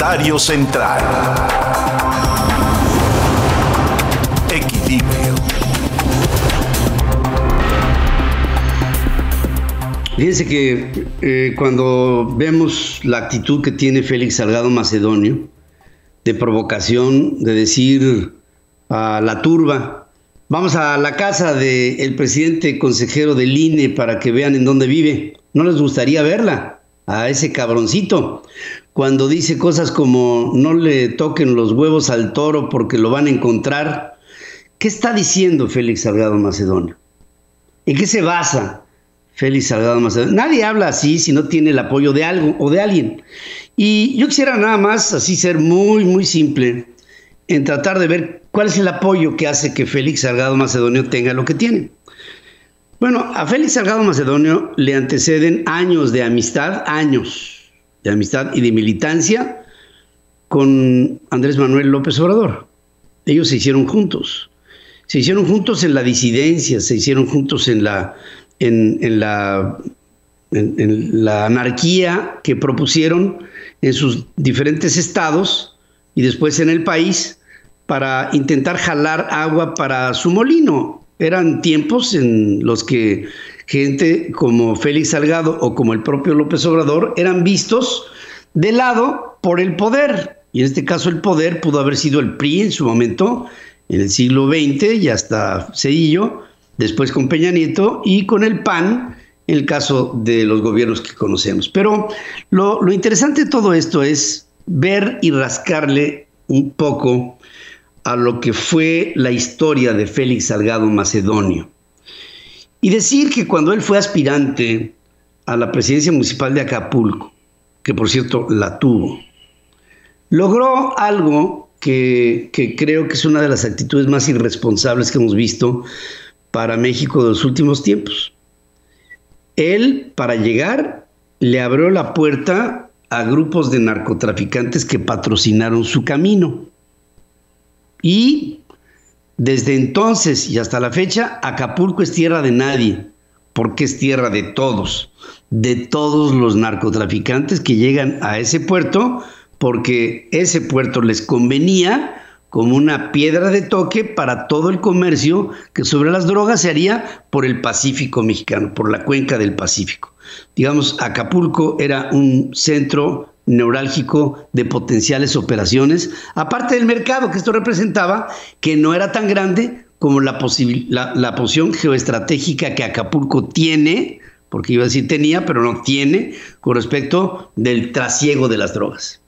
Central. Equilibrio. Fíjense que eh, cuando vemos la actitud que tiene Félix Salgado Macedonio, de provocación, de decir a la turba, vamos a la casa del presidente consejero del INE para que vean en dónde vive. ¿No les gustaría verla? A ese cabroncito. Cuando dice cosas como no le toquen los huevos al toro porque lo van a encontrar. ¿Qué está diciendo Félix Salgado Macedonio? ¿En qué se basa? Félix Salgado Macedonio. Nadie habla así si no tiene el apoyo de algo o de alguien. Y yo quisiera nada más así ser muy, muy simple en tratar de ver cuál es el apoyo que hace que Félix Salgado Macedonio tenga lo que tiene. Bueno, a Félix Salgado Macedonio le anteceden años de amistad, años de amistad y de militancia con Andrés Manuel López Obrador. Ellos se hicieron juntos. Se hicieron juntos en la disidencia, se hicieron juntos en la en, la, en, la anarquía que propusieron en sus diferentes estados y después en el país para intentar jalar agua para su molino. Eran tiempos en los que gente como Félix Salgado o como el propio López Obrador eran vistos de lado por el poder. Y en este caso el poder pudo haber sido el PRI en su momento, en el siglo XX y hasta Cedillo, después con Peña Nieto y con el PAN en el caso de los gobiernos que conocemos. Pero lo, interesante de todo esto es ver y rascarle un poco a lo que fue la historia de Félix Salgado Macedonio. Y decir que cuando él fue aspirante a la presidencia municipal de Acapulco, que por cierto la tuvo, logró algo que, creo que es una de las actitudes más irresponsables que hemos visto para México de los últimos tiempos. Él, para llegar, le abrió la puerta a grupos de narcotraficantes que patrocinaron su camino. Y desde entonces y hasta la fecha, Acapulco es tierra de nadie, porque es tierra de todos, de todos los narcotraficantes que llegan a ese puerto, porque ese puerto les convenía como una piedra de toque para todo el comercio que sobre las drogas se haría por el Pacífico mexicano, por la cuenca del Pacífico. Digamos, Acapulco era un centro neurálgico de potenciales operaciones, aparte del mercado que esto representaba, que no era tan grande como la, la, posición geoestratégica que Acapulco tiene, porque iba a decir tenía, pero no tiene, con respecto del trasiego de las drogas.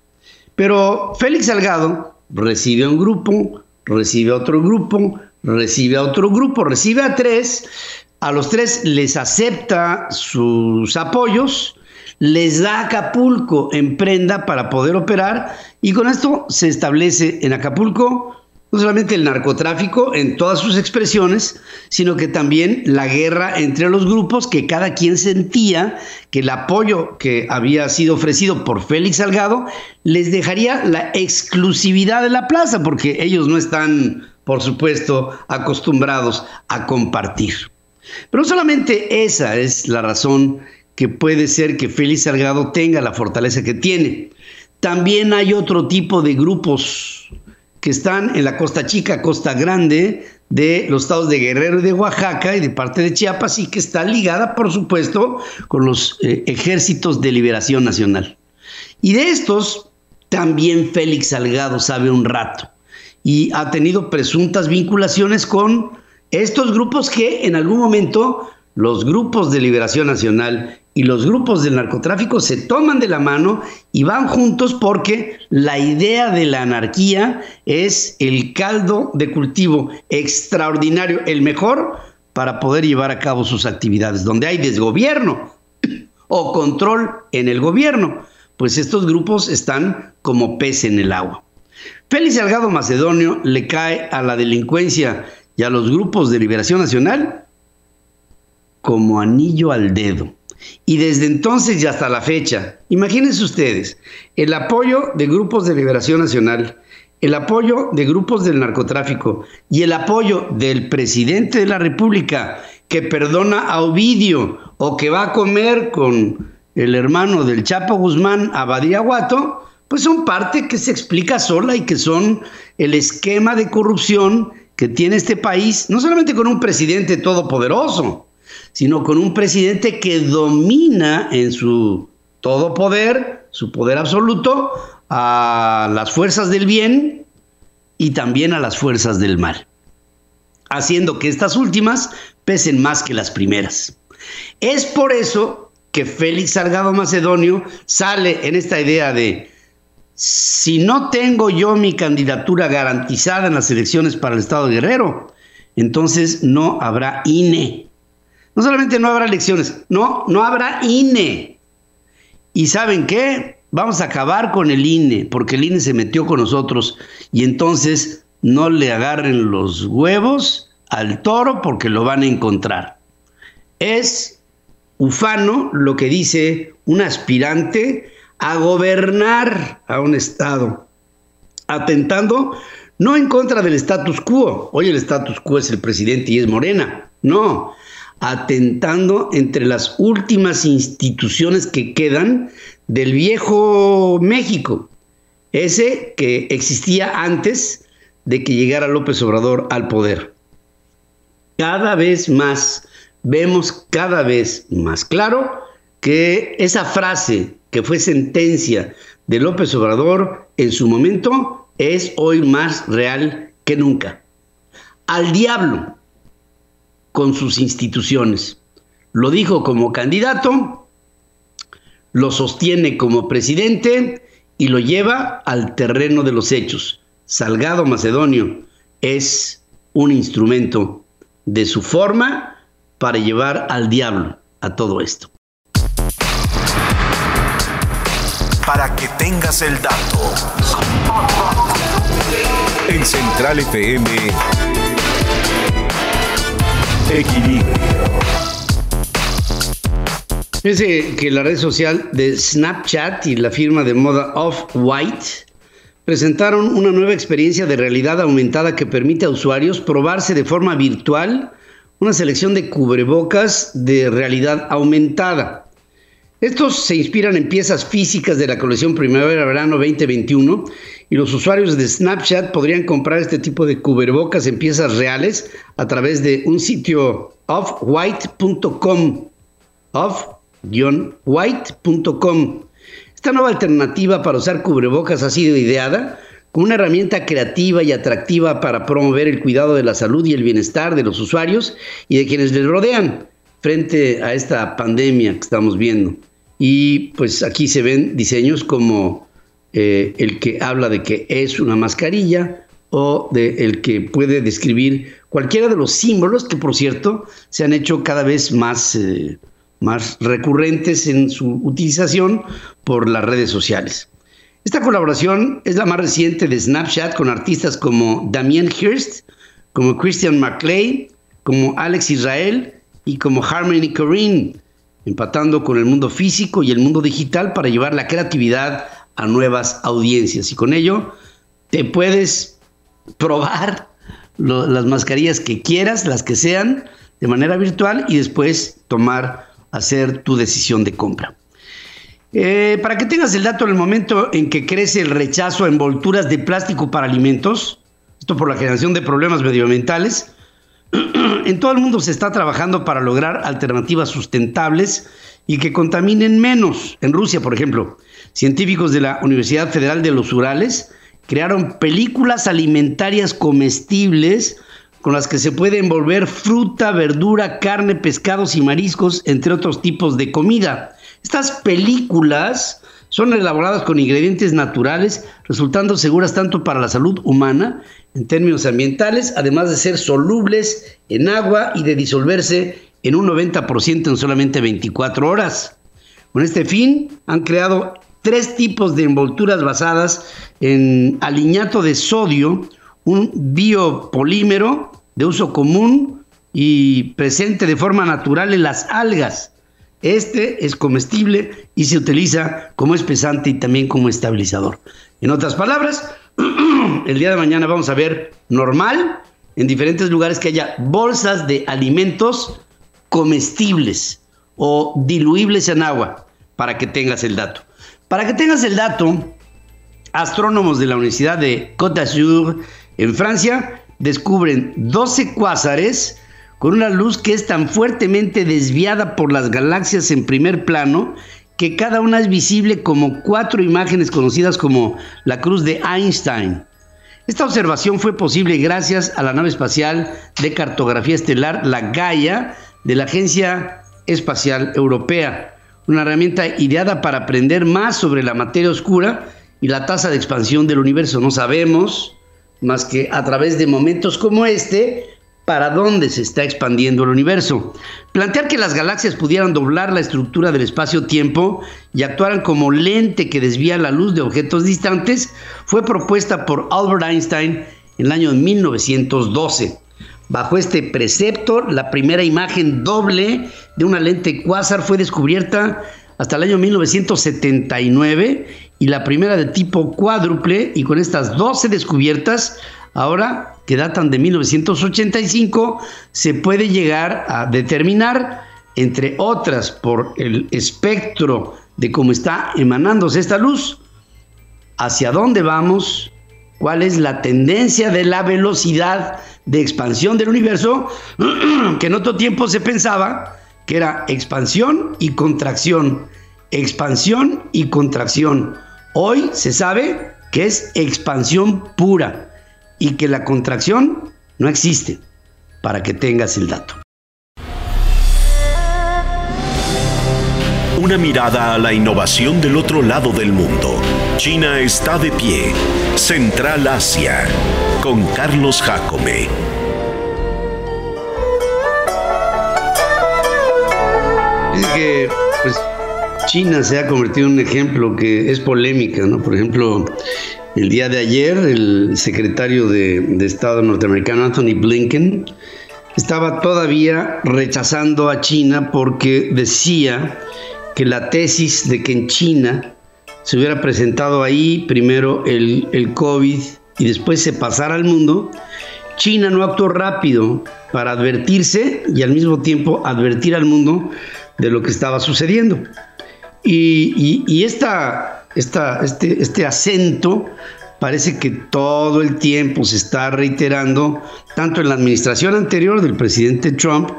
Pero Félix Salgado, recibe a un grupo, recibe a otro grupo, recibe a otro grupo, recibe a tres, a los tres les acepta sus apoyos, les da Acapulco en prenda para poder operar y con esto se establece en Acapulco no solamente el narcotráfico en todas sus expresiones, sino que también la guerra entre los grupos que cada quien sentía que el apoyo que había sido ofrecido por Félix Salgado les dejaría la exclusividad de la plaza, porque ellos no están, por supuesto, acostumbrados a compartir. Pero solamente esa es la razón que puede ser que Félix Salgado tenga la fortaleza que tiene. También hay otro tipo de grupos que están en la costa chica, costa grande de los estados de Guerrero y de Oaxaca y de parte de Chiapas y que está ligada, por supuesto, con los eh, ejércitos de liberación nacional. Y de estos, también Félix Salgado sabe un rato y ha tenido presuntas vinculaciones con estos grupos que en algún momento los grupos de liberación nacional y los grupos del narcotráfico se toman de la mano y van juntos porque la idea de la anarquía es el caldo de cultivo extraordinario, el mejor para poder llevar a cabo sus actividades. Donde hay desgobierno o control en el gobierno, pues estos grupos están como pez en el agua. Félix Salgado Macedonio le cae a la delincuencia y a los grupos de liberación nacional como anillo al dedo. Y desde entonces y hasta la fecha, imagínense ustedes, el apoyo de grupos de liberación nacional, el apoyo de grupos del narcotráfico y el apoyo del presidente de la República que perdona a Ovidio o que va a comer con el hermano del Chapo Guzmán a Badía pues son parte que se explica sola y que son el esquema de corrupción que tiene este país, no solamente con un presidente todopoderoso, sino con un presidente que domina en su todo poder, su poder absoluto, a las fuerzas del bien y también a las fuerzas del mal, haciendo que estas últimas pesen más que las primeras. Es por eso que Félix Salgado Macedonio sale en esta idea de si no tengo yo mi candidatura garantizada en las elecciones para el Estado Guerrero, entonces no habrá INE. No solamente no habrá elecciones, no, no habrá INE. ¿Y saben qué? Vamos a acabar con el INE, porque el INE se metió con nosotros y entonces no le agarren los huevos al toro porque lo van a encontrar. Es ufano lo que dice un aspirante a gobernar a un Estado, atentando no en contra del status quo, hoy el status quo es el presidente y es Morena, no, atentando entre las últimas instituciones que quedan del viejo México, ese que existía antes de que llegara López Obrador al poder. Cada vez más, vemos cada vez más claro que esa frase que fue sentencia de López Obrador en su momento, es hoy más real que nunca. Al diablo con sus instituciones. Lo dijo como candidato, lo sostiene como presidente y lo lleva al terreno de los hechos. Salgado Macedonio es un instrumento de su forma para llevar al diablo a todo esto. para que tengas el dato. En Central FM, Equilibrio. Fíjense que la red social de Snapchat y la firma de moda Off-White presentaron una nueva experiencia de realidad aumentada que permite a usuarios probarse de forma virtual una selección de cubrebocas de realidad aumentada. Estos se inspiran en piezas físicas de la colección Primavera-Verano 2021 y los usuarios de Snapchat podrían comprar este tipo de cubrebocas en piezas reales a través de un sitio offwhite.com. Off-white.com. Esta nueva alternativa para usar cubrebocas ha sido ideada como una herramienta creativa y atractiva para promover el cuidado de la salud y el bienestar de los usuarios y de quienes les rodean frente a esta pandemia que estamos viendo. Y pues aquí se ven diseños como eh, el que habla de que es una mascarilla o de el que puede describir cualquiera de los símbolos que por cierto se han hecho cada vez más, eh, más recurrentes en su utilización por las redes sociales. Esta colaboración es la más reciente de Snapchat con artistas como Damien Hirst, como Christian McClay, como Alex Israel y como Harmony Corrine, empatando con el mundo físico y el mundo digital para llevar la creatividad a nuevas audiencias. Y con ello te puedes probar las mascarillas que quieras, las que sean, de manera virtual y después tomar, hacer tu decisión de compra. Eh, para que tengas el dato en el momento en que crece el rechazo a envolturas de plástico para alimentos, esto por la generación de problemas medioambientales, en todo el mundo se está trabajando para lograr alternativas sustentables y que contaminen menos. En Rusia, por ejemplo, científicos de la Universidad Federal de los Urales crearon películas alimentarias comestibles con las que se puede envolver fruta, verdura, carne, pescados y mariscos, entre otros tipos de comida. Estas películas son elaboradas con ingredientes naturales, resultando seguras tanto para la salud humana en términos ambientales, además de ser solubles en agua y de disolverse en un 90% en solamente 24 horas. Con este fin, han creado tres tipos de envolturas basadas en aliñato de sodio, un biopolímero de uso común y presente de forma natural en las algas. Este es comestible y se utiliza como espesante y también como estabilizador. En otras palabras, el día de mañana vamos a ver normal en diferentes lugares que haya bolsas de alimentos comestibles o diluibles en agua para que tengas el dato. Para que tengas el dato, astrónomos de la Universidad de Côte d'Azur en Francia descubren 12 cuásares con una luz que es tan fuertemente desviada por las galaxias en primer plano que cada una es visible como cuatro imágenes conocidas como la cruz de Einstein. Esta observación fue posible gracias a la nave espacial de cartografía estelar, la Gaia, de la Agencia Espacial Europea, una herramienta ideada para aprender más sobre la materia oscura y la tasa de expansión del universo. No sabemos más que a través de momentos como este para dónde se está expandiendo el universo. Plantear que las galaxias pudieran doblar la estructura del espacio-tiempo y actuaran como lente que desvía la luz de objetos distantes fue propuesta por Albert Einstein en el año 1912. Bajo este precepto, la primera imagen doble de una lente cuásar fue descubierta hasta el año 1979 y la primera de tipo cuádruple y con estas 12 descubiertas, ahora que datan de 1985, se puede llegar a determinar, entre otras por el espectro de cómo está emanándose esta luz, hacia dónde vamos, cuál es la tendencia de la velocidad de expansión del universo, que en otro tiempo se pensaba que era expansión y contracción, expansión y contracción. Hoy se sabe que es expansión pura y que la contracción no existe, para que tengas el dato. Una mirada a la innovación del otro lado del mundo. China está de pie. Central Asia. Con Carlos Jacome. Que, pues, China se ha convertido en un ejemplo que es polémica, ¿no? Por ejemplo, el día de ayer el secretario de, Estado norteamericano, Anthony Blinken, estaba todavía rechazando a China porque decía que la tesis de que en China se hubiera presentado ahí primero el, el COVID y después se pasara al mundo, China no actuó rápido para advertirse y al mismo tiempo advertir al mundo de lo que estaba sucediendo. Y, esta, este, este acento parece que todo el tiempo se está reiterando, tanto en la administración anterior del presidente Trump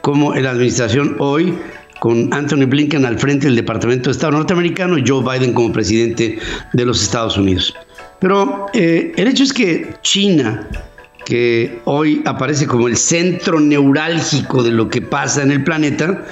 como en la administración hoy con Anthony Blinken al frente del Departamento de Estado norteamericano y Joe Biden como presidente de los Estados Unidos. Pero eh, el hecho es que China, que hoy aparece como el centro neurálgico de lo que pasa en el planeta,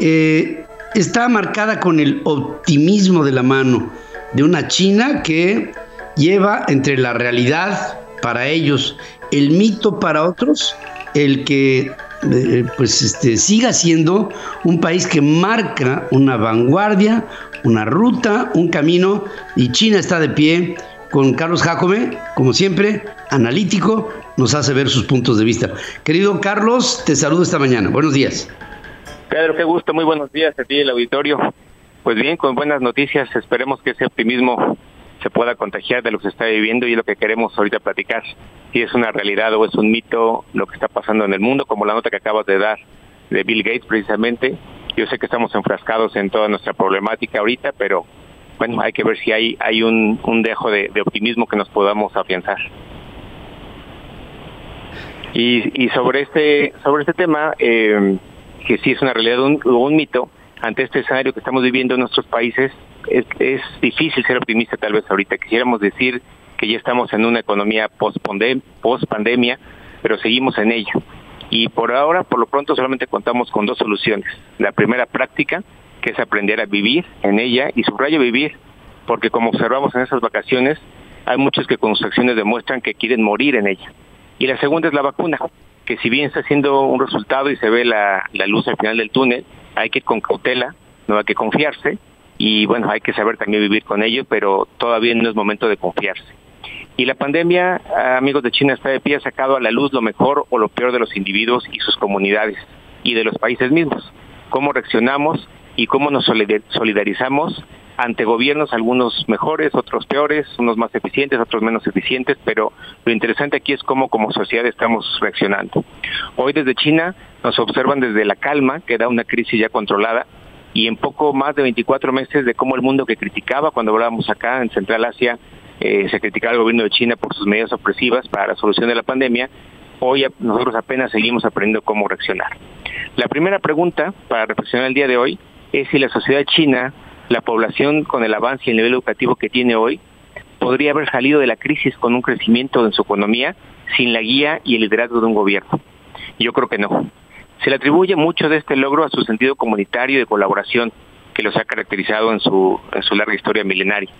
eh, está marcada con el optimismo de la mano de una China que lleva entre la realidad para ellos, el mito para otros, el que eh, pues este, siga siendo un país que marca una vanguardia, una ruta, un camino, y China está de pie con Carlos Jacome, como siempre, analítico, nos hace ver sus puntos de vista. Querido Carlos, te saludo esta mañana. Buenos días. Pedro, qué gusto, muy buenos días a ti el auditorio. Pues bien, con buenas noticias, esperemos que ese optimismo se pueda contagiar de lo que se está viviendo y lo que queremos ahorita platicar. Si es una realidad o es un mito lo que está pasando en el mundo, como la nota que acabas de dar de Bill Gates precisamente. Yo sé que estamos enfrascados en toda nuestra problemática ahorita, pero bueno, hay que ver si hay, hay un, un dejo de, optimismo que nos podamos afianzar. Y, sobre este sobre este tema, eh, que sí es una realidad o un, mito, ante este escenario que estamos viviendo en nuestros países, es, es difícil ser optimista tal vez ahorita. Quisiéramos decir que ya estamos en una economía post-pandemia, pero seguimos en ello. Y por ahora, por lo pronto, solamente contamos con dos soluciones. La primera práctica, que es aprender a vivir en ella, y subrayo vivir, porque como observamos en esas vacaciones, hay muchos que con sus acciones demuestran que quieren morir en ella. Y la segunda es la vacuna, que si bien está haciendo un resultado y se ve la, luz al final del túnel, hay que ir con cautela, no hay que confiarse y bueno, hay que saber también vivir con ello, pero todavía no es momento de confiarse. Y la pandemia, amigos de China, está de pie, ha sacado a la luz lo mejor o lo peor de los individuos y sus comunidades y de los países mismos. Cómo reaccionamos y cómo nos solidarizamos ante gobiernos, algunos mejores, otros peores, unos más eficientes, otros menos eficientes, pero lo interesante aquí es cómo como sociedad estamos reaccionando. Hoy desde China nos observan desde la calma, que da una crisis ya controlada, y en poco más de 24 meses de cómo el mundo que criticaba cuando hablábamos acá en Central Asia eh, se criticaba al gobierno de China por sus medidas opresivas para la solución de la pandemia, hoy nosotros apenas seguimos aprendiendo cómo reaccionar. La primera pregunta para reflexionar el día de hoy es si la sociedad china, la población con el avance y el nivel educativo que tiene hoy, podría haber salido de la crisis con un crecimiento en su economía sin la guía y el liderazgo de un gobierno. Yo creo que no. Se le atribuye mucho de este logro a su sentido comunitario y de colaboración que los ha caracterizado en su, en su larga historia milenaria.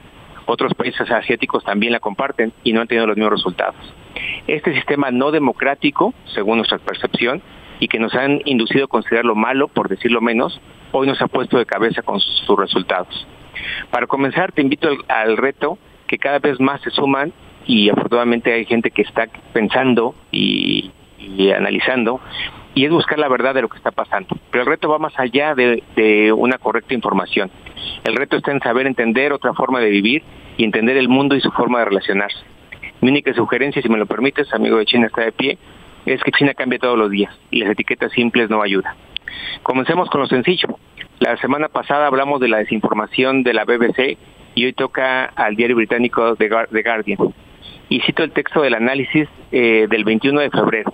Otros países asiáticos también la comparten y no han tenido los mismos resultados. Este sistema no democrático, según nuestra percepción, y que nos han inducido a considerarlo malo, por decirlo menos, hoy nos ha puesto de cabeza con sus resultados. Para comenzar, te invito al, reto que cada vez más se suman y afortunadamente hay gente que está pensando y, analizando y es buscar la verdad de lo que está pasando. Pero el reto va más allá de, de, una correcta información. El reto está en saber entender otra forma de vivir y entender el mundo y su forma de relacionarse. Mi única sugerencia, si me lo permites, amigo de China está de pie, es que China cambia todos los días y las etiquetas simples no ayudan. Comencemos con lo sencillo. La semana pasada hablamos de la desinformación de la BBC y hoy toca al diario británico The Guardian. Y cito el texto del análisis eh, del 21 de febrero.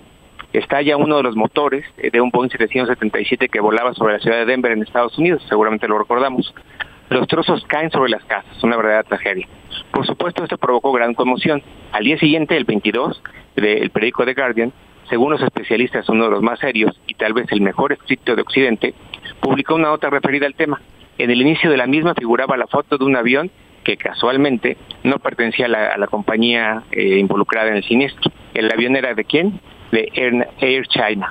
Está ya uno de los motores eh, de un Boeing 777 que volaba sobre la ciudad de Denver en Estados Unidos, seguramente lo recordamos. Los trozos caen sobre las casas, una verdadera tragedia. Por supuesto, esto provocó gran conmoción. Al día siguiente, el 22, del periódico The Guardian, según los especialistas uno de los más serios y tal vez el mejor escrito de Occidente, publicó una nota referida al tema. En el inicio de la misma figuraba la foto de un avión que casualmente no pertenecía a la, compañía eh, involucrada en el siniestro. ¿El avión era de quién? De Air, China.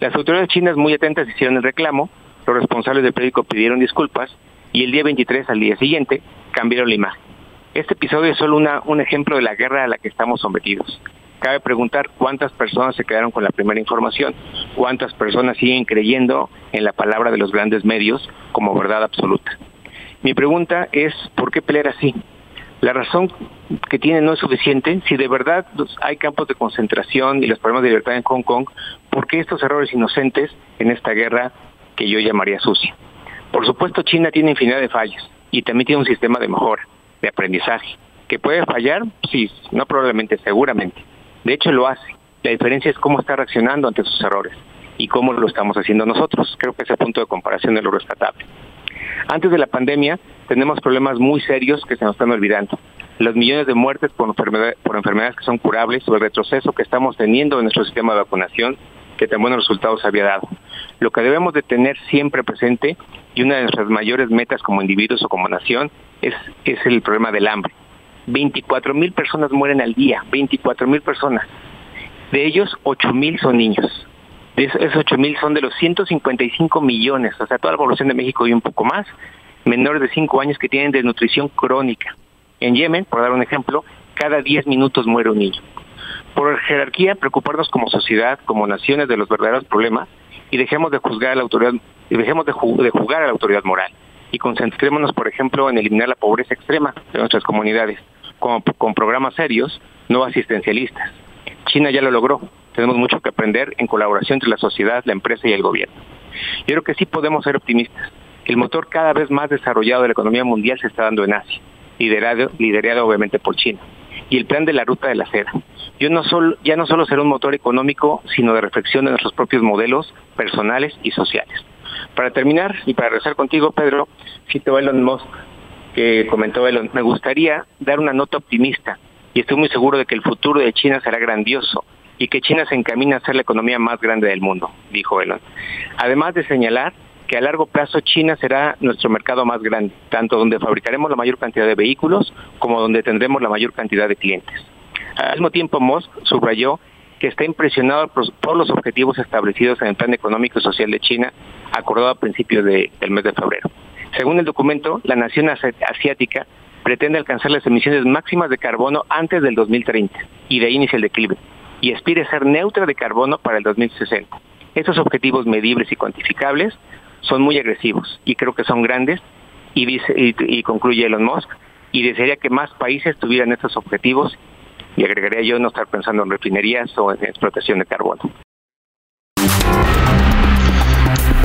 Las autoridades chinas muy atentas hicieron el reclamo, los responsables del periódico pidieron disculpas y el día 23, al día siguiente, cambiaron la imagen. Este episodio es solo un ejemplo de la guerra a la que estamos sometidos. Cabe preguntar cuántas personas se quedaron con la primera información, cuántas personas siguen creyendo en la palabra de los grandes medios como verdad absoluta. Mi pregunta es, ¿por qué pelear así? La razón que tiene no es suficiente. Si de verdad hay campos de concentración y los problemas de libertad en Hong Kong, ¿por qué estos errores inocentes en esta guerra que yo llamaría sucia? Por supuesto, China tiene infinidad de fallas y también tiene un sistema de mejora, de aprendizaje. ¿Que puede fallar? Sí, no probablemente, seguramente. De hecho, lo hace. La diferencia es cómo está reaccionando ante sus errores y cómo lo estamos haciendo nosotros. Creo que ese punto de comparación es lo rescatable. Antes de la pandemia tenemos problemas muy serios que se nos están olvidando. Los millones de muertes por, enfermedades que son curables o el retroceso que estamos teniendo en nuestro sistema de vacunación que tan buenos resultados había dado. Lo que debemos de tener siempre presente y una de nuestras mayores metas como individuos o como nación es, es el problema del hambre. 24 mil personas mueren al día, 24 mil personas. De ellos, 8 mil son niños. De esos 8 mil son de los 155 millones, o sea, toda la población de México y un poco más, menores de 5 años que tienen desnutrición crónica. En Yemen, por dar un ejemplo, cada 10 minutos muere un niño. Por jerarquía, preocuparnos como sociedad, como naciones de los verdaderos problemas y dejemos de juzgar a la autoridad, dejemos de, de jugar a la autoridad moral y concentrémonos, por ejemplo, en eliminar la pobreza extrema de nuestras comunidades con, programas serios, no asistencialistas. China ya lo logró. Tenemos mucho que aprender en colaboración entre la sociedad, la empresa y el gobierno. Yo creo que sí podemos ser optimistas. El motor cada vez más desarrollado de la economía mundial se está dando en Asia, liderado, liderado obviamente por China. Y el plan de la ruta de la seda. Yo no solo, ya no solo será un motor económico, sino de reflexión de nuestros propios modelos personales y sociales. Para terminar, y para regresar contigo, Pedro, cito Elon Musk, que comentó Elon, me gustaría dar una nota optimista y estoy muy seguro de que el futuro de China será grandioso y que China se encamina a ser la economía más grande del mundo, dijo Elon. Además de señalar que a largo plazo China será nuestro mercado más grande, tanto donde fabricaremos la mayor cantidad de vehículos como donde tendremos la mayor cantidad de clientes. Al mismo tiempo, Musk subrayó que está impresionado por, los objetivos establecidos en el Plan Económico y Social de China, acordado a principios del mes de febrero. Según el documento, la nación asiática pretende alcanzar las emisiones máximas de carbono antes del 2030 y de ahí inicia el declive y aspira a ser neutra de carbono para el 2060. Estos objetivos medibles y cuantificables son muy agresivos y creo que son grandes y, dice, y, concluye Elon Musk y desearía que más países tuvieran estos objetivos y agregaría yo no estar pensando en refinerías o en explotación de carbono.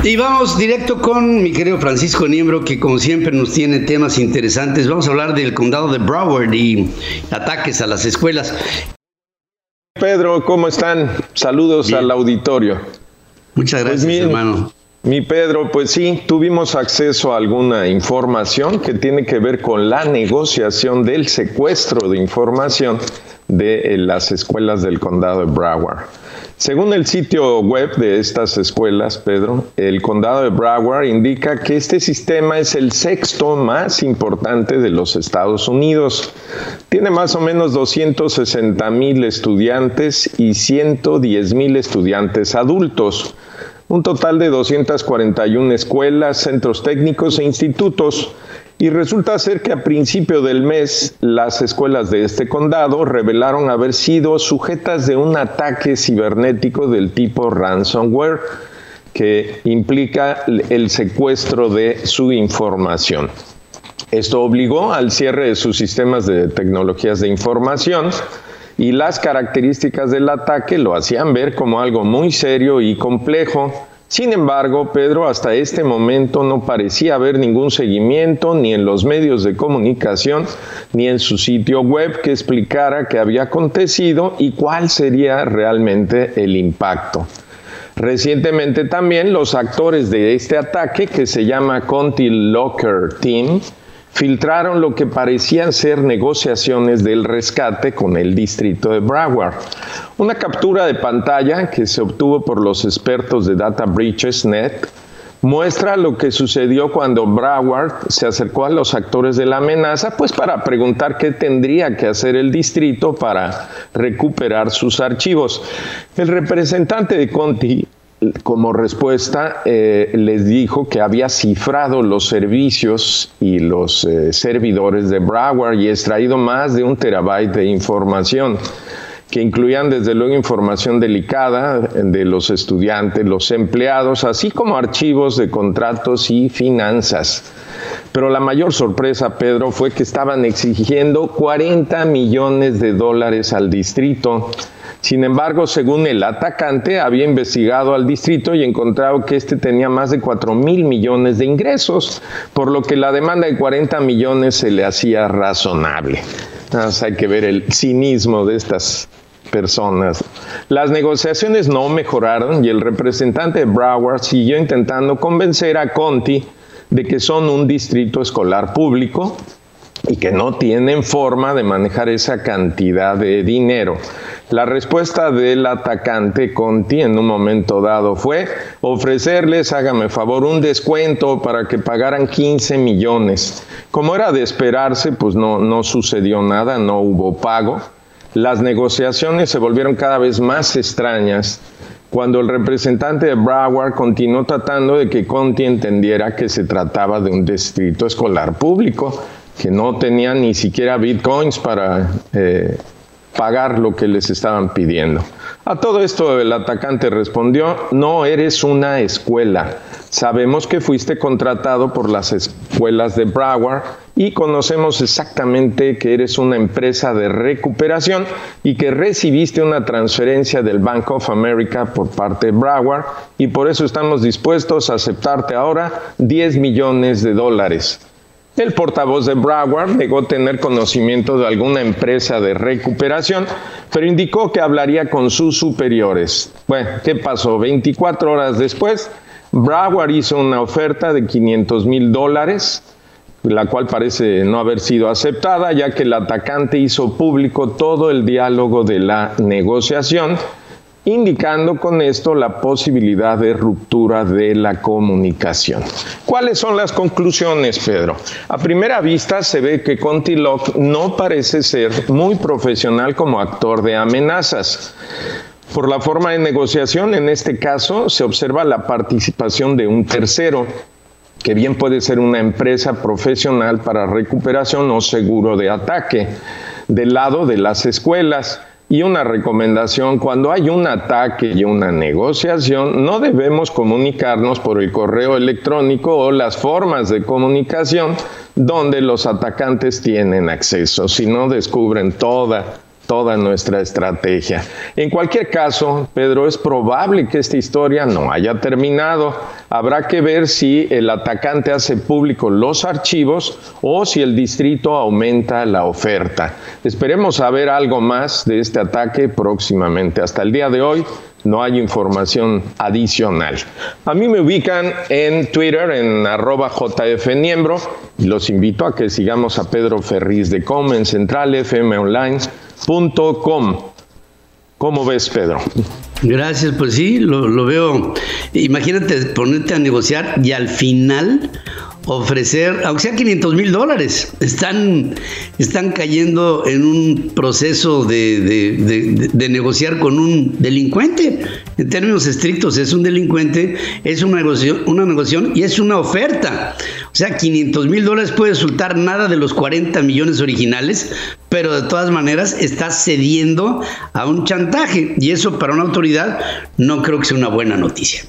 Y vamos directo con mi querido Francisco Niembro, que como siempre nos tiene temas interesantes. Vamos a hablar del condado de Broward y ataques a las escuelas. Pedro, ¿cómo están? Saludos al auditorio. Muchas pues gracias, hermano. Mi Pedro, pues sí, tuvimos acceso a alguna información que tiene que ver con la negociación del secuestro de información de eh, las escuelas del condado de Broward. Según el sitio web de estas escuelas, Pedro, el condado de Broward indica que este sistema es el sexto más importante de los Estados Unidos. Tiene más o menos 260 mil estudiantes y 110 mil estudiantes adultos un total de 241 escuelas, centros técnicos e institutos. Y resulta ser que a principio del mes las escuelas de este condado revelaron haber sido sujetas de un ataque cibernético del tipo ransomware que implica el secuestro de su información. Esto obligó al cierre de sus sistemas de tecnologías de información y las características del ataque lo hacían ver como algo muy serio y complejo. Sin embargo, Pedro hasta este momento no parecía haber ningún seguimiento ni en los medios de comunicación ni en su sitio web que explicara qué había acontecido y cuál sería realmente el impacto. Recientemente también los actores de este ataque, que se llama Conti Locker Team, filtraron lo que parecían ser negociaciones del rescate con el distrito de Broward. Una captura de pantalla que se obtuvo por los expertos de Data Breaches Net muestra lo que sucedió cuando Broward se acercó a los actores de la amenaza, pues para preguntar qué tendría que hacer el distrito para recuperar sus archivos. El representante de Conti como respuesta eh, les dijo que había cifrado los servicios y los eh, servidores de Broward y extraído más de un terabyte de información que incluían desde luego información delicada de los estudiantes, los empleados, así como archivos de contratos y finanzas. Pero la mayor sorpresa, Pedro, fue que estaban exigiendo 40 millones de dólares al distrito sin embargo, según el atacante, había investigado al distrito y encontrado que este tenía más de 4 mil millones de ingresos, por lo que la demanda de 40 millones se le hacía razonable. hay que ver el cinismo de estas personas. Las negociaciones no mejoraron y el representante de Broward siguió intentando convencer a Conti de que son un distrito escolar público y que no tienen forma de manejar esa cantidad de dinero. La respuesta del atacante Conti en un momento dado fue ofrecerles, hágame favor, un descuento para que pagaran 15 millones. Como era de esperarse, pues no, no sucedió nada, no hubo pago. Las negociaciones se volvieron cada vez más extrañas cuando el representante de Broward continuó tratando de que Conti entendiera que se trataba de un distrito escolar público, que no tenía ni siquiera bitcoins para eh, pagar lo que les estaban pidiendo. A todo esto el atacante respondió, no eres una escuela. Sabemos que fuiste contratado por las escuelas de Broward y conocemos exactamente que eres una empresa de recuperación y que recibiste una transferencia del Bank of America por parte de Broward y por eso estamos dispuestos a aceptarte ahora 10 millones de dólares. El portavoz de Broward negó tener conocimiento de alguna empresa de recuperación, pero indicó que hablaría con sus superiores. Bueno, ¿qué pasó? 24 horas después, Broward hizo una oferta de 500 mil dólares, la cual parece no haber sido aceptada, ya que el atacante hizo público todo el diálogo de la negociación indicando con esto la posibilidad de ruptura de la comunicación. ¿Cuáles son las conclusiones, Pedro? A primera vista se ve que Contiloc no parece ser muy profesional como actor de amenazas. Por la forma de negociación, en este caso, se observa la participación de un tercero, que bien puede ser una empresa profesional para recuperación o seguro de ataque, del lado de las escuelas y una recomendación, cuando hay un ataque y una negociación, no debemos comunicarnos por el correo electrónico o las formas de comunicación donde los atacantes tienen acceso, si no descubren toda toda nuestra estrategia. En cualquier caso, Pedro, es probable que esta historia no haya terminado. Habrá que ver si el atacante hace público los archivos o si el distrito aumenta la oferta. Esperemos saber algo más de este ataque próximamente. Hasta el día de hoy no hay información adicional. A mí me ubican en Twitter en arroba jfniembro y los invito a que sigamos a Pedro Ferriz de Com en centralfmonline.com. ¿Cómo ves, Pedro? Gracias, pues sí, lo, veo. Imagínate ponerte a negociar y al final ofrecer, aunque sea 500 mil dólares, están, están cayendo en un proceso de, negociar con un delincuente. En términos estrictos, es un delincuente, es una negociación, una negociación y es una oferta. O sea, 500 mil dólares puede resultar nada de los 40 millones originales, pero de todas maneras está cediendo a un chantaje y eso para una autoridad no creo que sea una buena noticia.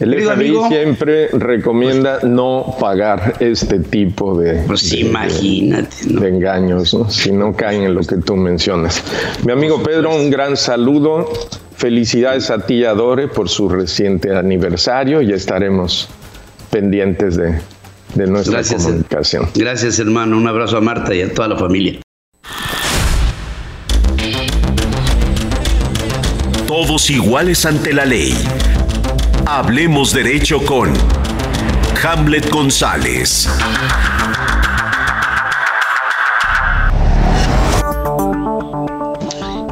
El FBI siempre recomienda no pagar este tipo de, pues imagínate, de, engaños, si no caen en lo que tú mencionas. Mi amigo Pedro, un gran saludo. Felicidades a ti y a Dore por su reciente aniversario. Ya estaremos pendientes de, nuestra comunicación. Gracias, hermano. Un abrazo a Marta y a toda la familia. Todos iguales ante la ley. Hablemos derecho con Hamlet González.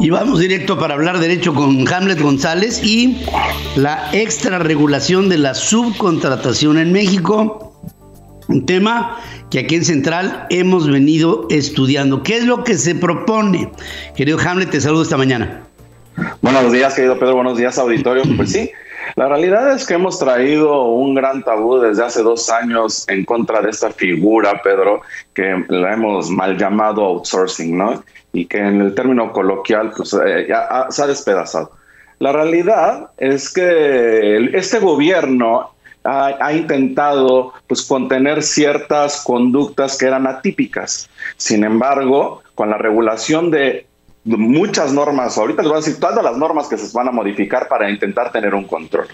Y vamos directo para hablar derecho con Hamlet González y la extra regulación de la subcontratación en México. Un tema que aquí en Central hemos venido estudiando. ¿Qué es lo que se propone? Querido Hamlet, te saludo esta mañana. Buenos días, querido Pedro. Buenos días, auditorio. Pues sí, la realidad es que hemos traído un gran tabú desde hace dos años en contra de esta figura, Pedro, que la hemos mal llamado outsourcing, ¿no? Y que en el término coloquial pues, eh, ya se ha despedazado. La realidad es que este gobierno ha, ha, intentado pues, contener ciertas conductas que eran atípicas. Sin embargo, con la regulación de muchas normas, ahorita les voy a decir todas las normas que se van a modificar para intentar tener un control.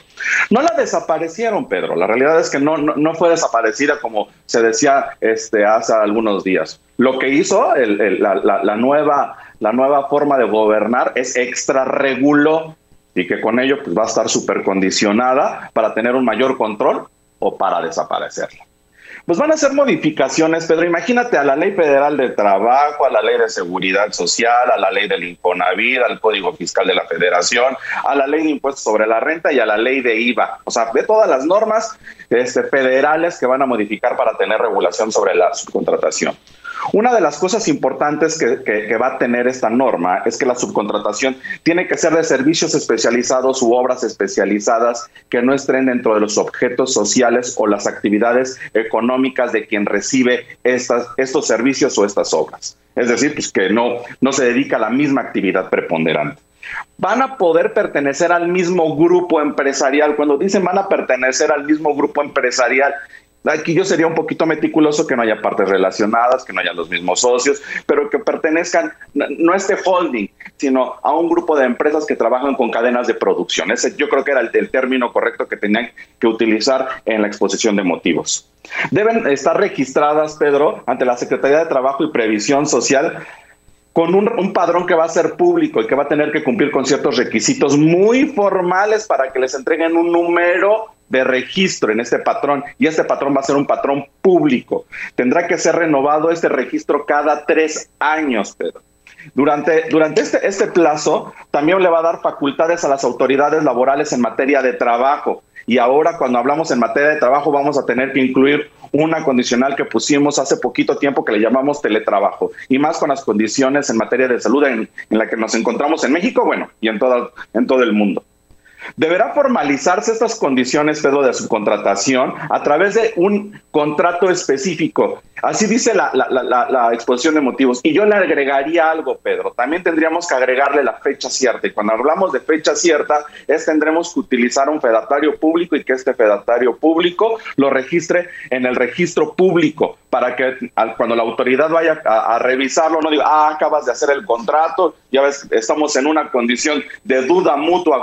No la desaparecieron, Pedro, la realidad es que no, no, fue desaparecida como se decía este, hace algunos días. Lo que hizo la, nueva, la nueva forma de gobernar es extrarreguló y que con ello pues, va a estar súper condicionada para tener un mayor control o para desaparecerla. Pues van a hacer modificaciones, Pedro. Imagínate a la Ley Federal de Trabajo, a la Ley de Seguridad Social, a la Ley del Infonavit, al Código Fiscal de la Federación, a la Ley de Impuestos sobre la Renta y a la Ley de IVA. O sea, de todas las normas este, federales que van a modificar para tener regulación sobre la subcontratación. Una de las cosas importantes que, va a tener esta norma es que la subcontratación tiene que ser de servicios especializados u obras especializadas que no estén dentro de los objetos sociales o las actividades económicas de quien recibe estas, estos servicios o estas obras. Es decir, pues que no, no se dedica a la misma actividad preponderante van a poder pertenecer al mismo grupo empresarial. Cuando dicen van a pertenecer al mismo grupo empresarial, Aquí yo sería un poquito meticuloso que no haya partes relacionadas, que no haya los mismos socios, pero que pertenezcan no a este holding, sino a un grupo de empresas que trabajan con cadenas de producción. Ese yo creo que era el, término correcto que tenían que utilizar en la exposición de motivos. Deben estar registradas, Pedro, ante la Secretaría de Trabajo y Previsión Social con un, un, padrón que va a ser público y que va a tener que cumplir con ciertos requisitos muy formales para que les entreguen un número de registro en este patrón y este patrón va a ser un patrón público. Tendrá que ser renovado este registro cada tres años, Pedro. Durante, durante este, este plazo también le va a dar facultades a las autoridades laborales en materia de trabajo. Y ahora cuando hablamos en materia de trabajo vamos a tener que incluir una condicional que pusimos hace poquito tiempo que le llamamos teletrabajo. Y más con las condiciones en materia de salud en, la que nos encontramos en México, bueno, y en todo, en todo el mundo. Deberá formalizarse estas condiciones, Pedro, de subcontratación a través de un contrato específico Así dice la, exposición de motivos. Y yo le agregaría algo, Pedro. También tendríamos que agregarle la fecha cierta. Y cuando hablamos de fecha cierta, es tendremos que utilizar un fedatario público y que este fedatario público lo registre en el registro público para que cuando la autoridad vaya a, revisarlo no diga, ah, acabas de hacer el contrato, ya ves, estamos en una condición de duda mutua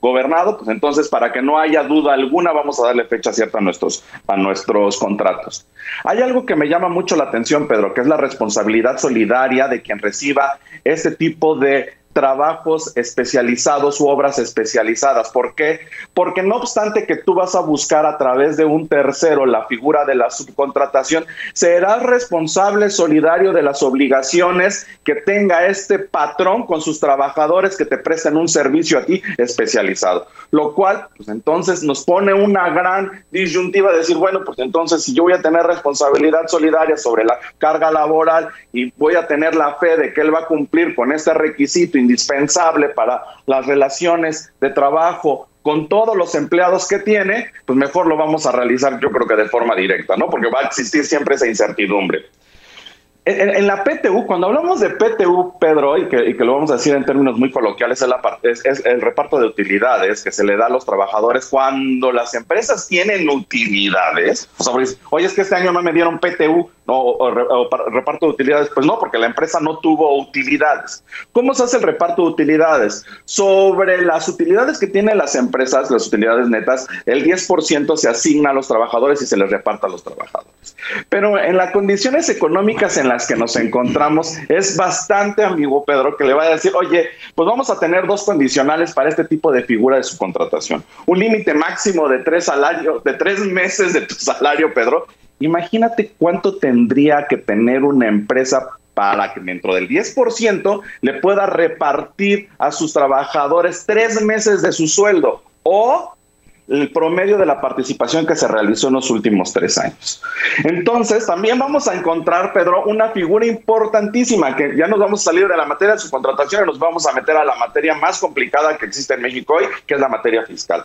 gobernado, pues entonces para que no haya duda alguna vamos a darle fecha cierta a nuestros, a nuestros contratos. Hay algo que me llama mucho la atención, Pedro, que es la responsabilidad solidaria de quien reciba este tipo de trabajos especializados u obras especializadas. ¿Por qué? Porque no obstante que tú vas a buscar a través de un tercero la figura de la subcontratación, serás responsable solidario de las obligaciones que tenga este patrón con sus trabajadores que te presten un servicio a ti especializado. Lo cual, pues entonces nos pone una gran disyuntiva de decir, bueno, pues entonces si yo voy a tener responsabilidad solidaria sobre la carga laboral y voy a tener la fe de que él va a cumplir con este requisito indispensable para las relaciones de trabajo con todos los empleados que tiene, pues mejor lo vamos a realizar yo creo que de forma directa, ¿no? Porque va a existir siempre esa incertidumbre. En, la PTU, cuando hablamos de PTU, Pedro, y que, lo vamos a decir en términos muy coloquiales, es, el reparto de utilidades que se le da a los trabajadores cuando las empresas tienen utilidades. O sea, oye, es que este año no me dieron PTU, o, reparto de utilidades? Pues no, porque la empresa no tuvo utilidades. ¿Cómo se hace el reparto de utilidades? Sobre las utilidades que tienen las empresas, las utilidades netas, el 10% se asigna a los trabajadores y se les reparta a los trabajadores. Pero en las condiciones económicas en las que nos encontramos, es bastante ambiguo, Pedro, que le va a decir, oye, pues vamos a tener dos condicionales para este tipo de figura de subcontratación. Un límite máximo de tres salarios, de tres meses de tu salario, Pedro, Imagínate cuánto tendría que tener una empresa para que dentro del 10% le pueda repartir a sus trabajadores tres meses de su sueldo o el promedio de la participación que se realizó en los últimos tres años. Entonces, también vamos a encontrar, Pedro, una figura importantísima, que ya nos vamos a salir de la materia de subcontratación y nos vamos a meter a la materia más complicada que existe en México hoy, que es la materia fiscal.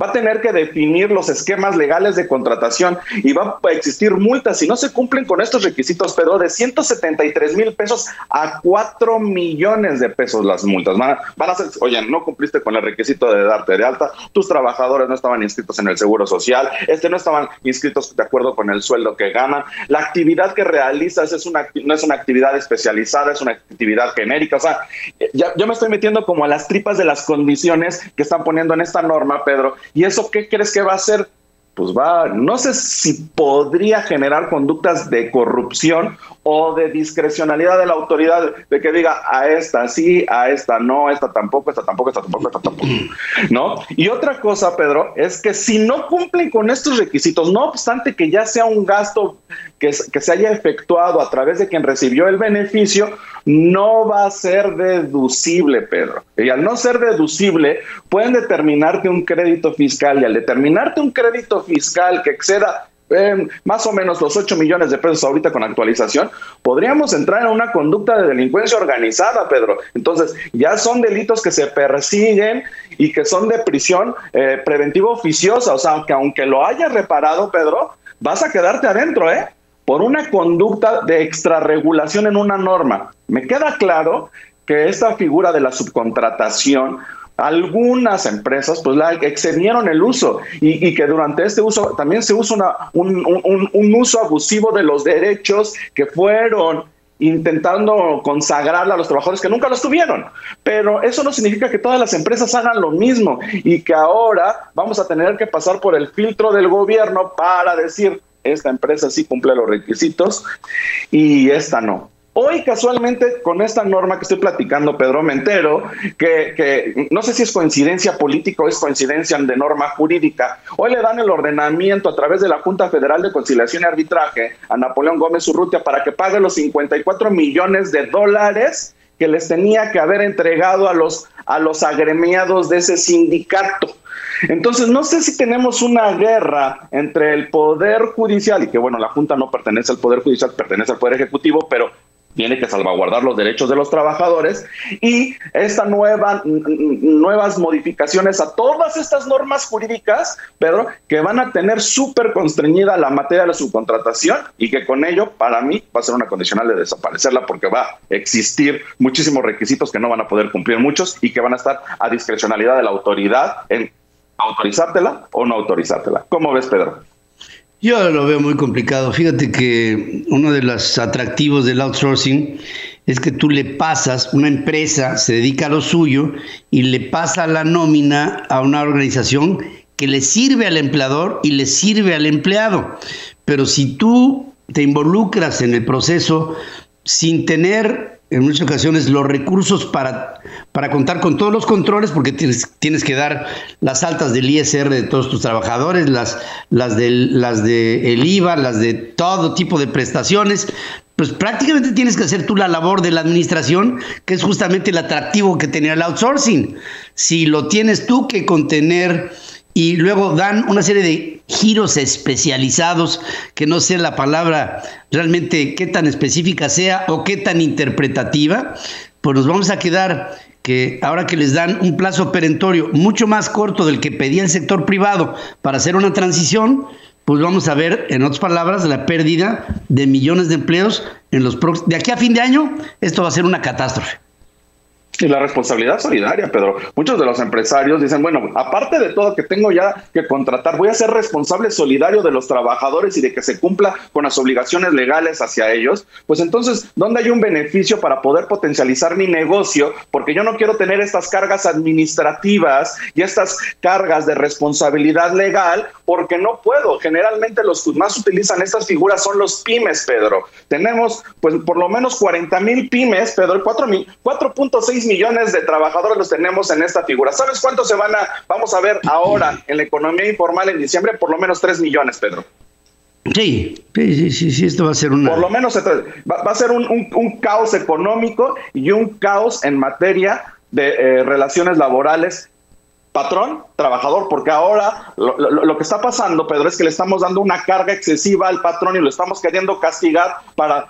Va a tener que definir los esquemas legales de contratación y va a existir multas si no se cumplen con estos requisitos, Pedro, de 173 mil pesos a 4 millones de pesos las multas. Van a, ser, oye, no cumpliste con el requisito de darte de alta, tus trabajadores no estaban inscritos en el Seguro Social, este no estaban inscritos de acuerdo con el sueldo que ganan, la actividad que realizas es una, no es una actividad especializada, es una actividad genérica, o sea, ya, yo me estoy metiendo como a las tripas de las condiciones que están poniendo en esta norma, Pedro ¿Y eso qué crees que va a hacer? Pues va, no sé si podría generar conductas de corrupción o de discrecionalidad de la autoridad, de que diga a esta sí, a esta no, esta tampoco, esta tampoco, esta tampoco, esta tampoco, ¿no? Y otra cosa, Pedro, es que si no cumplen con estos requisitos, no obstante que ya sea un gasto que, se haya efectuado a través de quien recibió el beneficio, no va a ser deducible, Pedro. Y al no ser deducible, pueden determinarte un crédito fiscal y al determinarte un crédito fiscal que exceda eh, más o menos los 8 millones de pesos ahorita con actualización, podríamos entrar en una conducta de delincuencia organizada, Pedro. Entonces, ya son delitos que se persiguen y que son de prisión eh, preventiva oficiosa. O sea, que aunque lo hayas reparado, Pedro, vas a quedarte adentro, ¿eh? Por una conducta de extrarregulación en una norma. Me queda claro que esta figura de la subcontratación, algunas empresas pues la excedieron el uso y, que durante este uso también se usa un, un uso abusivo de los derechos que fueron intentando consagrarla a los trabajadores que nunca los tuvieron. Pero eso no significa que todas las empresas hagan lo mismo y que ahora vamos a tener que pasar por el filtro del gobierno para decir, esta empresa sí cumple los requisitos y esta no. Hoy casualmente con esta norma que estoy platicando, Pedro, me entero que, que, no sé si es coincidencia política o es coincidencia de norma jurídica. Hoy le dan el ordenamiento a través de la Junta Federal de Conciliación y Arbitraje a Napoleón Gómez Urrutia para que pague los 54 millones de dólares que les tenía que haber entregado a los, a los agremiados de ese sindicato. Entonces, no sé si tenemos una guerra entre el Poder Judicial, y que bueno, la Junta no pertenece al Poder Judicial, pertenece al Poder Ejecutivo, pero tiene que salvaguardar los derechos de los trabajadores y esta nueva, nuevas modificaciones a todas estas normas jurídicas, Pedro, que van a tener súper constreñida la materia de la subcontratación y que con ello, para mí, va a ser una condicional de desaparecerla porque va a existir muchísimos requisitos que no van a poder cumplir muchos y que van a estar a discrecionalidad de la autoridad en autorizártela o no autorizártela. ¿Cómo ves, Pedro? Yo lo veo muy complicado. Fíjate que uno de los atractivos del outsourcing es que tú le pasas, una empresa se dedica a lo suyo y le pasa la nómina a una organización que le sirve al empleador y le sirve al empleado. Pero si tú te involucras en el proceso sin tener en muchas ocasiones los recursos para, para contar con todos los controles, porque tienes, tienes que dar las altas del ISR de todos tus trabajadores, las, las, del, las de el IVA, las de todo tipo de prestaciones, pues prácticamente tienes que hacer tú la labor de la administración, que es justamente el atractivo que tenía el outsourcing. Si lo tienes tú que contener y luego dan una serie de giros especializados, que no sé la palabra realmente qué tan específica sea o qué tan interpretativa, pues nos vamos a quedar que ahora que les dan un plazo perentorio mucho más corto del que pedía el sector privado para hacer una transición, pues vamos a ver, en otras palabras, la pérdida de millones de empleos en los de aquí a fin de año, esto va a ser una catástrofe. Y la responsabilidad solidaria, Pedro. Muchos de los empresarios dicen, bueno, aparte de todo que tengo ya que contratar, voy a ser responsable solidario de los trabajadores y de que se cumpla con las obligaciones legales hacia ellos. Pues entonces, ¿dónde hay un beneficio para poder potencializar mi negocio? Porque yo no quiero tener estas cargas administrativas y estas cargas de responsabilidad legal porque no puedo. Generalmente los que más utilizan estas figuras son los pymes, Pedro. Tenemos pues por lo menos 40 mil pymes, Pedro, 4.6 millones de trabajadores los tenemos en esta figura. ¿Sabes cuántos se van a, vamos a ver ahora en la economía informal en diciembre? Por lo menos 3 millones, Pedro. Sí, sí, sí, sí, esto va a ser una... Por lo menos va, a ser un, caos económico y un caos en materia de eh, relaciones laborales patrón, trabajador, porque ahora lo, lo, que está pasando, Pedro, es que le estamos dando una carga excesiva al patrón y lo estamos queriendo castigar para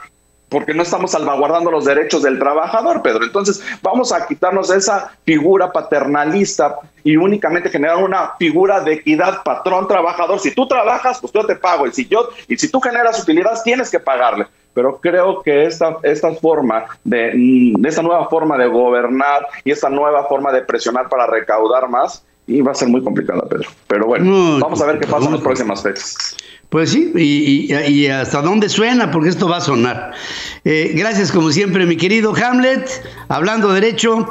porque no estamos salvaguardando los derechos del trabajador, Pedro. Entonces, vamos a quitarnos esa figura paternalista y únicamente generar una figura de equidad patrón-trabajador. Si tú trabajas, pues yo te pago. Y si, yo, y si tú generas utilidades, tienes que pagarle. Pero creo que esta, esta forma de, mm, esta nueva forma de gobernar y esta nueva forma de presionar para recaudar más, y va a ser muy complicada, Pedro. Pero bueno, vamos a ver qué pasa en las próximas fechas. Pues sí, y, hasta dónde suena, porque esto va a sonar. Eh, gracias como siempre, mi querido Hamlet, hablando derecho,